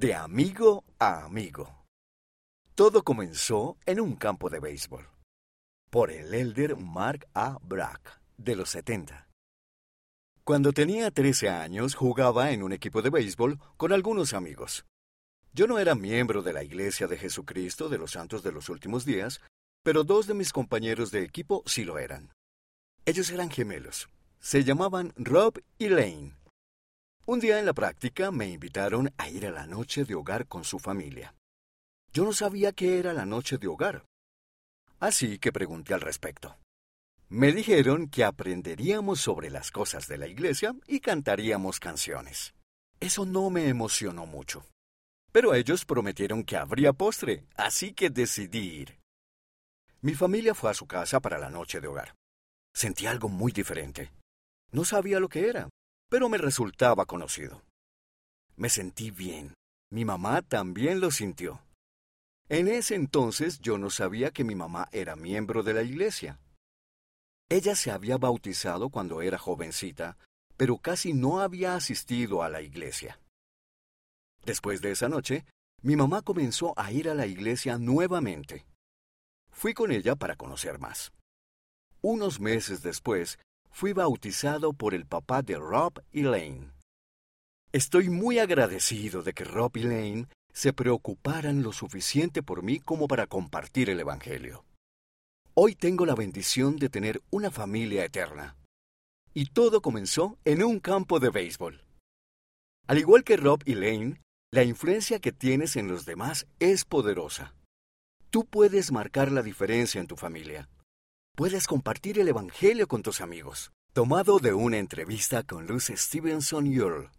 De amigo a amigo. Todo comenzó en un campo de béisbol. Por el elder Mark A. Brack, de los 70. Cuando tenía 13 años jugaba en un equipo de béisbol con algunos amigos. Yo no era miembro de la Iglesia de Jesucristo de los Santos de los Últimos Días, pero dos de mis compañeros de equipo sí lo eran. Ellos eran gemelos. Se llamaban Rob y Lane. Un día en la práctica me invitaron a ir a la noche de hogar con su familia. Yo no sabía qué era la noche de hogar. Así que pregunté al respecto. Me dijeron que aprenderíamos sobre las cosas de la iglesia y cantaríamos canciones. Eso no me emocionó mucho. Pero ellos prometieron que habría postre, así que decidí ir. Mi familia fue a su casa para la noche de hogar. Sentí algo muy diferente. No sabía lo que era, pero me resultaba conocido. Me sentí bien. Mi mamá también lo sintió. En ese entonces yo no sabía que mi mamá era miembro de la iglesia. Ella se había bautizado cuando era jovencita, pero casi no había asistido a la iglesia. Después de esa noche, mi mamá comenzó a ir a la iglesia nuevamente. Fui con ella para conocer más. Unos meses después, fui bautizado por el papá de Rob y Lane. Estoy muy agradecido de que Rob y Lane se preocuparan lo suficiente por mí como para compartir el Evangelio. Hoy tengo la bendición de tener una familia eterna. Y todo comenzó en un campo de béisbol. Al igual que Rob y Lane, la influencia que tienes en los demás es poderosa. Tú puedes marcar la diferencia en tu familia puedes compartir el Evangelio con tus amigos. Tomado de una entrevista con Luz Stevenson Earl,